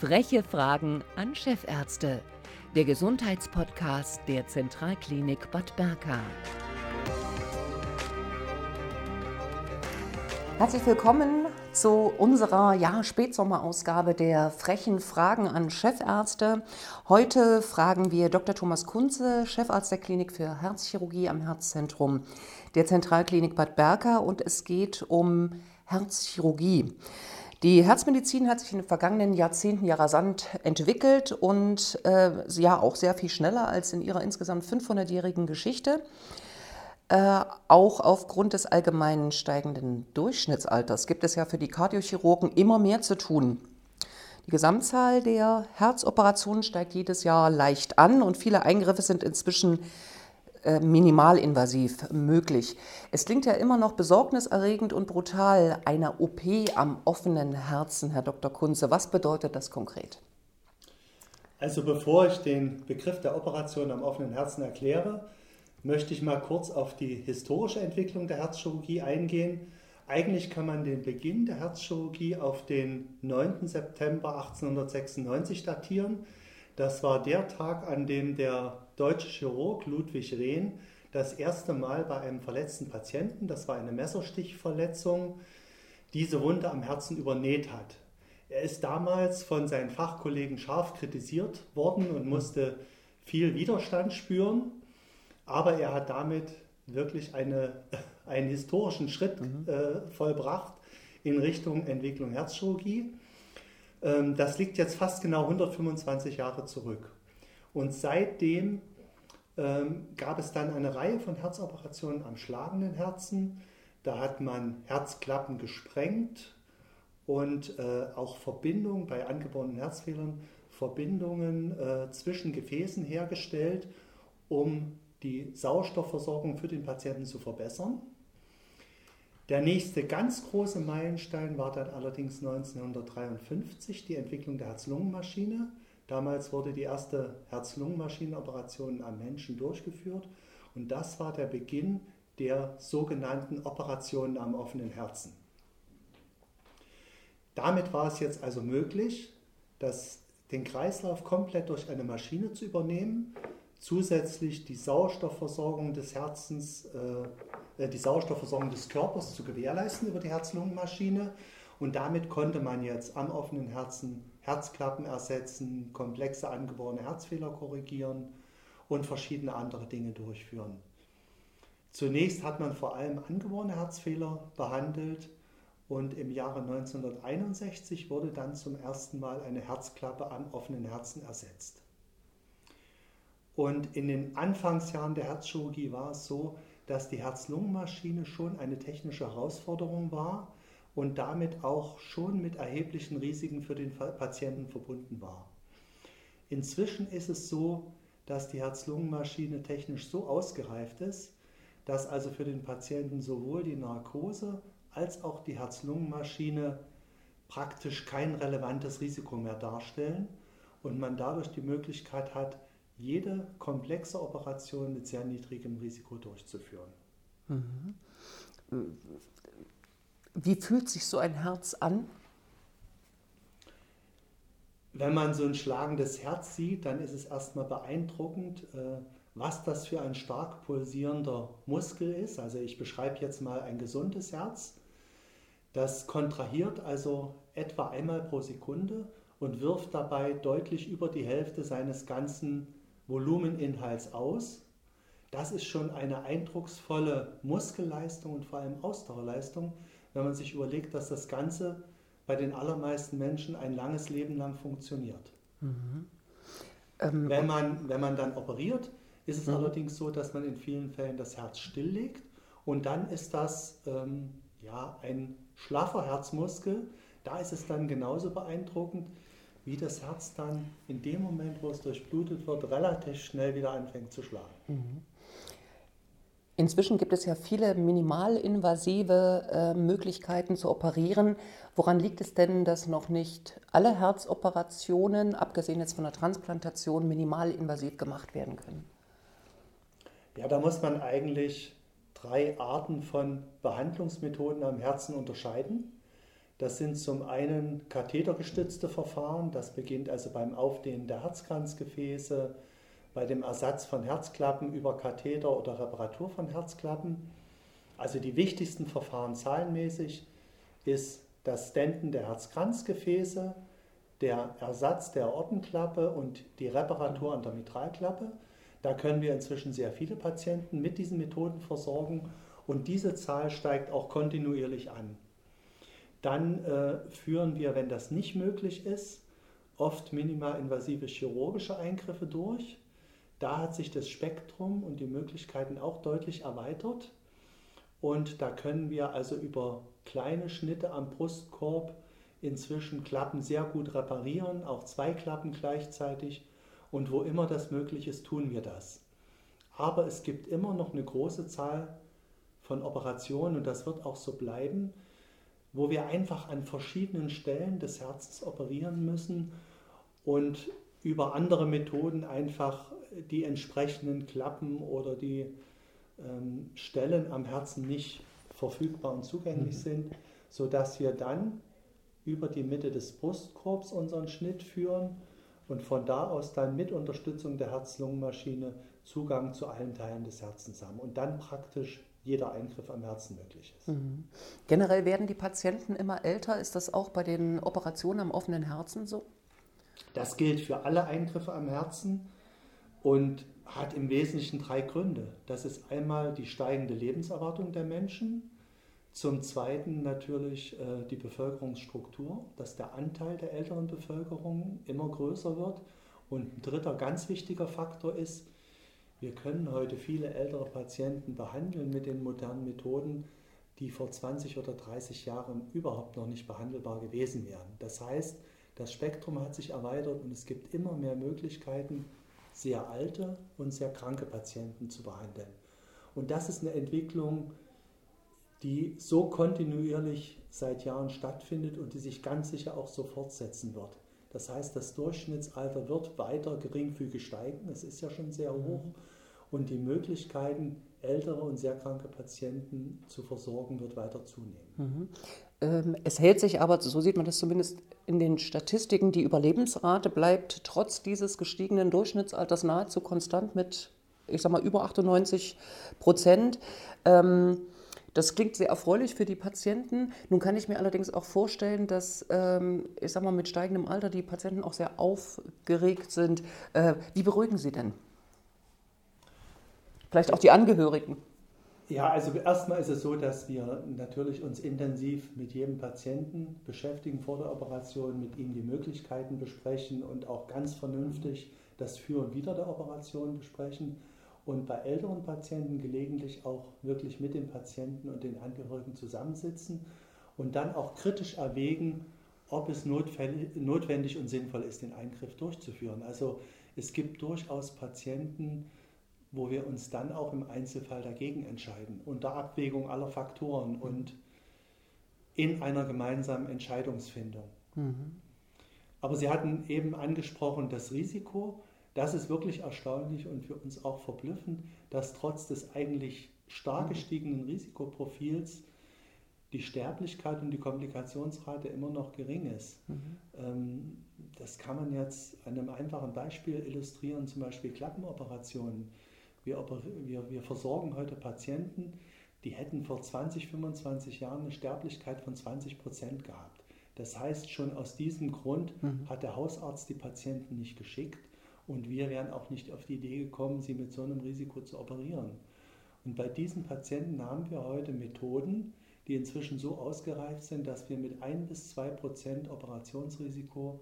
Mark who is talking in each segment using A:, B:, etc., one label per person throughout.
A: Freche Fragen an Chefärzte. Der Gesundheitspodcast der Zentralklinik Bad Berka.
B: Herzlich willkommen zu unserer ja, Spätsommerausgabe der frechen Fragen an Chefärzte. Heute fragen wir Dr. Thomas Kunze, Chefarzt der Klinik für Herzchirurgie am Herzzentrum der Zentralklinik Bad Berka und es geht um Herzchirurgie. Die Herzmedizin hat sich in den vergangenen Jahrzehnten ja rasant entwickelt und äh, ja auch sehr viel schneller als in ihrer insgesamt 500-jährigen Geschichte. Äh, auch aufgrund des allgemeinen steigenden Durchschnittsalters gibt es ja für die Kardiochirurgen immer mehr zu tun. Die Gesamtzahl der Herzoperationen steigt jedes Jahr leicht an und viele Eingriffe sind inzwischen minimalinvasiv möglich. Es klingt ja immer noch besorgniserregend und brutal, eine OP am offenen Herzen, Herr Dr. Kunze. Was bedeutet das konkret?
C: Also bevor ich den Begriff der Operation am offenen Herzen erkläre, möchte ich mal kurz auf die historische Entwicklung der Herzchirurgie eingehen. Eigentlich kann man den Beginn der Herzchirurgie auf den 9. September 1896 datieren. Das war der Tag, an dem der deutsche Chirurg Ludwig Rehn das erste Mal bei einem verletzten Patienten, das war eine Messerstichverletzung, diese Wunde am Herzen übernäht hat. Er ist damals von seinen Fachkollegen scharf kritisiert worden und musste viel Widerstand spüren, aber er hat damit wirklich eine, einen historischen Schritt mhm. äh, vollbracht in Richtung Entwicklung Herzchirurgie. Ähm, das liegt jetzt fast genau 125 Jahre zurück. Und seitdem ähm, gab es dann eine Reihe von Herzoperationen am schlagenden Herzen. Da hat man Herzklappen gesprengt und äh, auch Verbindungen bei angeborenen Herzfehlern, Verbindungen äh, zwischen Gefäßen hergestellt, um die Sauerstoffversorgung für den Patienten zu verbessern. Der nächste ganz große Meilenstein war dann allerdings 1953 die Entwicklung der Herz-Lungen-Maschine. Damals wurde die erste Herz-Lungen-Maschinenoperation am Menschen durchgeführt und das war der Beginn der sogenannten Operationen am offenen Herzen. Damit war es jetzt also möglich, das, den Kreislauf komplett durch eine Maschine zu übernehmen, zusätzlich die Sauerstoffversorgung des Herzens, äh die Sauerstoffversorgung des Körpers zu gewährleisten über die Herz-Lungen-Maschine. Und damit konnte man jetzt am offenen Herzen Herzklappen ersetzen, komplexe angeborene Herzfehler korrigieren und verschiedene andere Dinge durchführen. Zunächst hat man vor allem angeborene Herzfehler behandelt und im Jahre 1961 wurde dann zum ersten Mal eine Herzklappe am offenen Herzen ersetzt. Und in den Anfangsjahren der Herzchirurgie war es so, dass die Herz-Lungen-Maschine schon eine technische Herausforderung war und damit auch schon mit erheblichen Risiken für den Patienten verbunden war. Inzwischen ist es so, dass die Herz-Lungen-Maschine technisch so ausgereift ist, dass also für den Patienten sowohl die Narkose als auch die Herz-Lungen-Maschine praktisch kein relevantes Risiko mehr darstellen und man dadurch die Möglichkeit hat, jede komplexe Operation mit sehr niedrigem Risiko durchzuführen. Mhm.
B: Wie fühlt sich so ein Herz an?
C: Wenn man so ein schlagendes Herz sieht, dann ist es erstmal beeindruckend, äh, was das für ein stark pulsierender Muskel ist. Also ich beschreibe jetzt mal ein gesundes Herz. Das kontrahiert also etwa einmal pro Sekunde und wirft dabei deutlich über die Hälfte seines ganzen Volumeninhalts aus. Das ist schon eine eindrucksvolle Muskelleistung und vor allem Ausdauerleistung, wenn man sich überlegt, dass das Ganze bei den allermeisten Menschen ein langes Leben lang funktioniert. Mhm. Ähm, wenn, man, wenn man dann operiert, ist es mhm. allerdings so, dass man in vielen Fällen das Herz stilllegt und dann ist das ähm, ja, ein schlaffer Herzmuskel. Da ist es dann genauso beeindruckend, wie das Herz dann in dem Moment, wo es durchblutet wird, relativ schnell wieder anfängt zu schlagen. Mhm.
B: Inzwischen gibt es ja viele minimalinvasive äh, Möglichkeiten zu operieren. Woran liegt es denn, dass noch nicht alle Herzoperationen, abgesehen jetzt von der Transplantation, minimalinvasiv gemacht werden können?
C: Ja, da muss man eigentlich drei Arten von Behandlungsmethoden am Herzen unterscheiden. Das sind zum einen kathetergestützte Verfahren, das beginnt also beim Aufdehnen der Herzkranzgefäße, bei dem Ersatz von Herzklappen über Katheter oder Reparatur von Herzklappen. Also die wichtigsten Verfahren zahlenmäßig ist das Stenten der Herzkranzgefäße, der Ersatz der Aortenklappe und die Reparatur an der Mitralklappe. Da können wir inzwischen sehr viele Patienten mit diesen Methoden versorgen und diese Zahl steigt auch kontinuierlich an. Dann äh, führen wir, wenn das nicht möglich ist, oft minimalinvasive chirurgische Eingriffe durch. Da hat sich das Spektrum und die Möglichkeiten auch deutlich erweitert. Und da können wir also über kleine Schnitte am Brustkorb inzwischen Klappen sehr gut reparieren, auch zwei Klappen gleichzeitig. Und wo immer das möglich ist, tun wir das. Aber es gibt immer noch eine große Zahl von Operationen, und das wird auch so bleiben, wo wir einfach an verschiedenen Stellen des Herzens operieren müssen und über andere Methoden einfach die entsprechenden Klappen oder die ähm, Stellen am Herzen nicht verfügbar und zugänglich mhm. sind, sodass wir dann über die Mitte des Brustkorbs unseren Schnitt führen und von da aus dann mit Unterstützung der Herz-Lungen-Maschine Zugang zu allen Teilen des Herzens haben und dann praktisch jeder Eingriff am Herzen möglich ist. Mhm.
B: Generell werden die Patienten immer älter. Ist das auch bei den Operationen am offenen Herzen so?
C: Das gilt für alle Eingriffe am Herzen und hat im Wesentlichen drei Gründe. Das ist einmal die steigende Lebenserwartung der Menschen, zum Zweiten natürlich äh, die Bevölkerungsstruktur, dass der Anteil der älteren Bevölkerung immer größer wird. Und ein dritter ganz wichtiger Faktor ist, wir können heute viele ältere Patienten behandeln mit den modernen Methoden, die vor 20 oder 30 Jahren überhaupt noch nicht behandelbar gewesen wären. Das heißt, das Spektrum hat sich erweitert und es gibt immer mehr Möglichkeiten, sehr alte und sehr kranke Patienten zu behandeln. Und das ist eine Entwicklung, die so kontinuierlich seit Jahren stattfindet und die sich ganz sicher auch so fortsetzen wird. Das heißt, das Durchschnittsalter wird weiter geringfügig steigen, es ist ja schon sehr hoch, und die Möglichkeiten, ältere und sehr kranke Patienten zu versorgen, wird weiter zunehmen.
B: Mhm. Ähm, es hält sich aber, so sieht man das zumindest in den Statistiken, die Überlebensrate bleibt trotz dieses gestiegenen Durchschnittsalters nahezu konstant mit, ich sag mal, über 98 Prozent. Ähm, das klingt sehr erfreulich für die Patienten. Nun kann ich mir allerdings auch vorstellen, dass, ähm, ich sag mal, mit steigendem Alter die Patienten auch sehr aufgeregt sind. Äh, wie beruhigen Sie denn? Vielleicht auch die Angehörigen.
C: Ja, also erstmal ist es so, dass wir natürlich uns intensiv mit jedem Patienten beschäftigen vor der Operation, mit ihm die Möglichkeiten besprechen und auch ganz vernünftig das Für und Wider der Operation besprechen und bei älteren Patienten gelegentlich auch wirklich mit dem Patienten und den Angehörigen zusammensitzen und dann auch kritisch erwägen, ob es notwendig und sinnvoll ist, den Eingriff durchzuführen. Also es gibt durchaus Patienten, wo wir uns dann auch im Einzelfall dagegen entscheiden, unter Abwägung aller Faktoren und in einer gemeinsamen Entscheidungsfindung. Mhm. Aber Sie hatten eben angesprochen das Risiko. Das ist wirklich erstaunlich und für uns auch verblüffend, dass trotz des eigentlich stark gestiegenen Risikoprofils die Sterblichkeit und die Komplikationsrate immer noch gering ist. Mhm. Ähm, das kann man jetzt an einem einfachen Beispiel illustrieren, zum Beispiel Klappenoperationen. Wir, wir, wir versorgen heute Patienten, die hätten vor 20, 25 Jahren eine Sterblichkeit von 20 Prozent gehabt. Das heißt, schon aus diesem Grund mhm. hat der Hausarzt die Patienten nicht geschickt und wir wären auch nicht auf die Idee gekommen, sie mit so einem Risiko zu operieren. Und bei diesen Patienten haben wir heute Methoden, die inzwischen so ausgereift sind, dass wir mit 1 bis 2 Prozent Operationsrisiko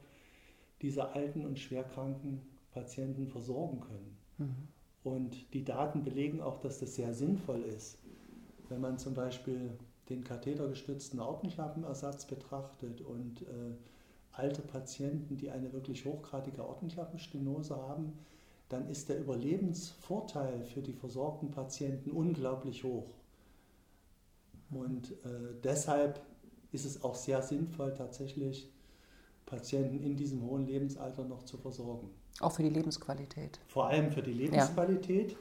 C: diese alten und schwerkranken Patienten versorgen können. Mhm. Und die Daten belegen auch, dass das sehr sinnvoll ist. Wenn man zum Beispiel den kathetergestützten Aortenklappenersatz betrachtet und äh, alte Patienten, die eine wirklich hochgradige Ortenklappenstenose haben, dann ist der Überlebensvorteil für die versorgten Patienten unglaublich hoch. Und äh, deshalb ist es auch sehr sinnvoll, tatsächlich Patienten in diesem hohen Lebensalter noch zu versorgen.
B: Auch für die Lebensqualität.
C: Vor allem für die Lebensqualität. Ja.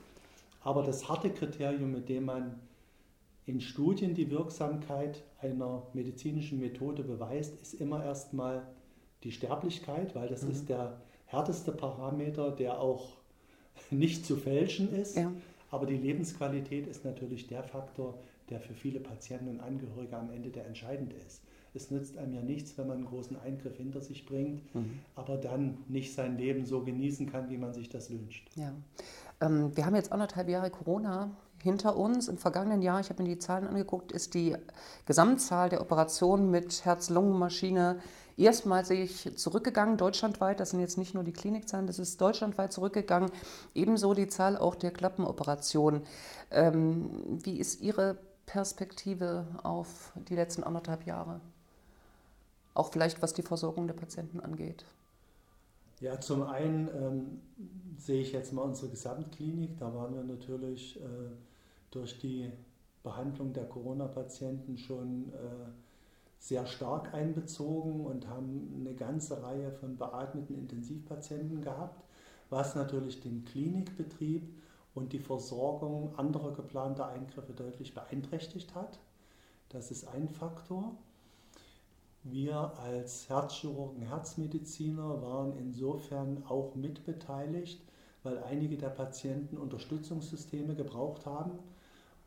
C: Aber das harte Kriterium, mit dem man in Studien die Wirksamkeit einer medizinischen Methode beweist, ist immer erstmal die Sterblichkeit, weil das mhm. ist der härteste Parameter, der auch nicht zu fälschen ist. Ja. Aber die Lebensqualität ist natürlich der Faktor, der für viele Patienten und Angehörige am Ende der entscheidende ist. Es nützt einem ja nichts, wenn man einen großen Eingriff hinter sich bringt, mhm. aber dann nicht sein Leben so genießen kann, wie man sich das wünscht.
B: Ja. Ähm, wir haben jetzt anderthalb Jahre Corona hinter uns. Im vergangenen Jahr, ich habe mir die Zahlen angeguckt, ist die Gesamtzahl der Operationen mit Herz-Lungen-Maschine erstmalig zurückgegangen, deutschlandweit. Das sind jetzt nicht nur die Klinikzahlen, das ist deutschlandweit zurückgegangen. Ebenso die Zahl auch der Klappenoperationen. Ähm, wie ist Ihre Perspektive auf die letzten anderthalb Jahre? Auch vielleicht was die Versorgung der Patienten angeht.
C: Ja, zum einen ähm, sehe ich jetzt mal unsere Gesamtklinik. Da waren wir natürlich äh, durch die Behandlung der Corona-Patienten schon äh, sehr stark einbezogen und haben eine ganze Reihe von beatmeten Intensivpatienten gehabt, was natürlich den Klinikbetrieb und die Versorgung anderer geplanter Eingriffe deutlich beeinträchtigt hat. Das ist ein Faktor. Wir als Herzchirurgen, Herzmediziner waren insofern auch mitbeteiligt, weil einige der Patienten Unterstützungssysteme gebraucht haben,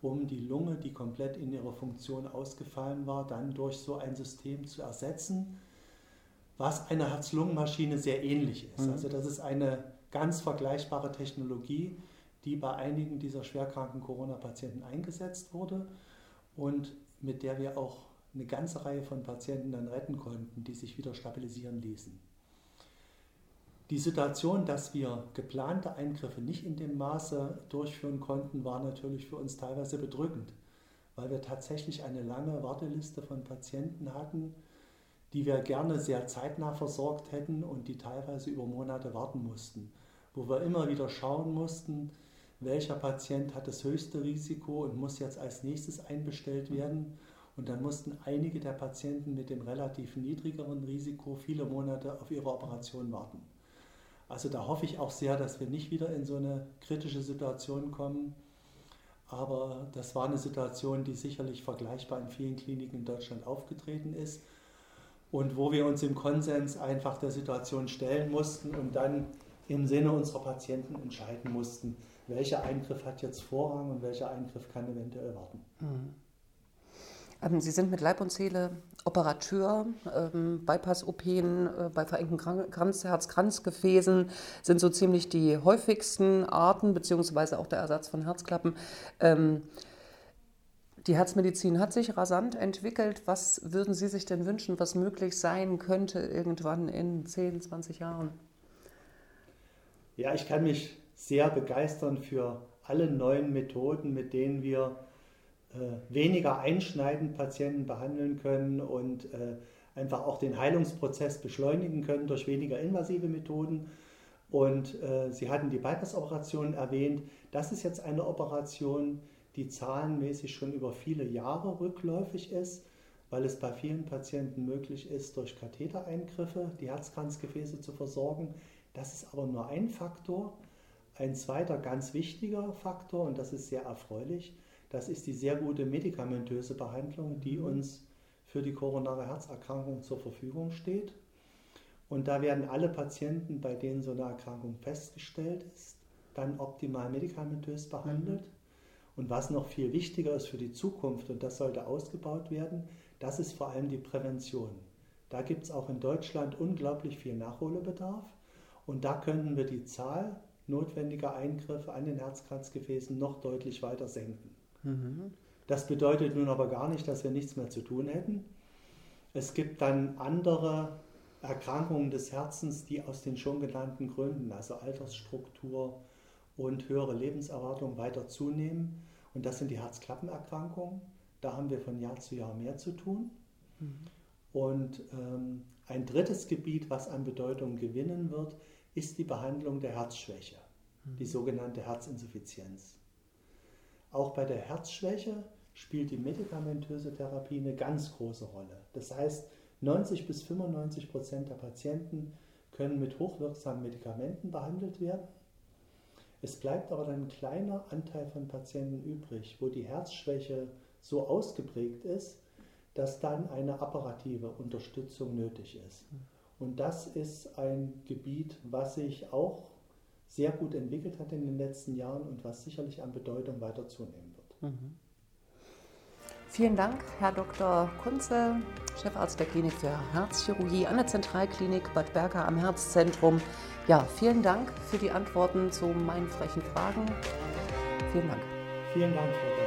C: um die Lunge, die komplett in ihrer Funktion ausgefallen war, dann durch so ein System zu ersetzen, was einer Herz-Lungen-Maschine sehr ähnlich ist. Mhm. Also das ist eine ganz vergleichbare Technologie, die bei einigen dieser schwerkranken Corona-Patienten eingesetzt wurde und mit der wir auch eine ganze Reihe von Patienten dann retten konnten, die sich wieder stabilisieren ließen. Die Situation, dass wir geplante Eingriffe nicht in dem Maße durchführen konnten, war natürlich für uns teilweise bedrückend, weil wir tatsächlich eine lange Warteliste von Patienten hatten, die wir gerne sehr zeitnah versorgt hätten und die teilweise über Monate warten mussten, wo wir immer wieder schauen mussten, welcher Patient hat das höchste Risiko und muss jetzt als nächstes einbestellt werden und dann mussten einige der Patienten mit dem relativ niedrigeren Risiko viele Monate auf ihre Operation warten. Also da hoffe ich auch sehr, dass wir nicht wieder in so eine kritische Situation kommen. Aber das war eine Situation, die sicherlich vergleichbar in vielen Kliniken in Deutschland aufgetreten ist und wo wir uns im Konsens einfach der Situation stellen mussten und dann im Sinne unserer Patienten entscheiden mussten, welcher Eingriff hat jetzt Vorrang und welcher Eingriff kann eventuell warten. Mhm.
B: Ähm, Sie sind mit Leib und Seele Operateur, ähm, Bypass-OPen äh, bei verengten Kranz, Herz-Kranzgefäßen sind so ziemlich die häufigsten Arten, beziehungsweise auch der Ersatz von Herzklappen. Ähm, die Herzmedizin hat sich rasant entwickelt. Was würden Sie sich denn wünschen, was möglich sein könnte irgendwann in 10, 20 Jahren?
C: Ja, ich kann mich sehr begeistern für alle neuen Methoden, mit denen wir weniger einschneidend Patienten behandeln können und äh, einfach auch den Heilungsprozess beschleunigen können durch weniger invasive Methoden. Und äh, Sie hatten die Bypass-Operation erwähnt. Das ist jetzt eine Operation, die zahlenmäßig schon über viele Jahre rückläufig ist, weil es bei vielen Patienten möglich ist, durch Kathetereingriffe die Herzkranzgefäße zu versorgen. Das ist aber nur ein Faktor. Ein zweiter ganz wichtiger Faktor, und das ist sehr erfreulich, das ist die sehr gute medikamentöse Behandlung, die uns für die koronare Herzerkrankung zur Verfügung steht. Und da werden alle Patienten, bei denen so eine Erkrankung festgestellt ist, dann optimal medikamentös behandelt. Und was noch viel wichtiger ist für die Zukunft, und das sollte ausgebaut werden, das ist vor allem die Prävention. Da gibt es auch in Deutschland unglaublich viel Nachholbedarf. Und da könnten wir die Zahl notwendiger Eingriffe an den Herzkranzgefäßen noch deutlich weiter senken. Das bedeutet nun aber gar nicht, dass wir nichts mehr zu tun hätten. Es gibt dann andere Erkrankungen des Herzens, die aus den schon genannten Gründen, also Altersstruktur und höhere Lebenserwartung, weiter zunehmen. Und das sind die Herzklappenerkrankungen. Da haben wir von Jahr zu Jahr mehr zu tun. Mhm. Und ähm, ein drittes Gebiet, was an Bedeutung gewinnen wird, ist die Behandlung der Herzschwäche, mhm. die sogenannte Herzinsuffizienz. Auch bei der Herzschwäche spielt die medikamentöse Therapie eine ganz große Rolle. Das heißt, 90 bis 95 Prozent der Patienten können mit hochwirksamen Medikamenten behandelt werden. Es bleibt aber dann ein kleiner Anteil von Patienten übrig, wo die Herzschwäche so ausgeprägt ist, dass dann eine apparative Unterstützung nötig ist. Und das ist ein Gebiet, was sich auch sehr gut entwickelt hat in den letzten Jahren und was sicherlich an Bedeutung weiter zunehmen wird. Mhm.
B: Vielen Dank, Herr Dr. Kunze, Chefarzt der Klinik für Herzchirurgie an der Zentralklinik Bad Berka am Herzzentrum. Ja, vielen Dank für die Antworten zu meinen frechen Fragen. Vielen Dank.
C: Vielen Dank, Frau Berger.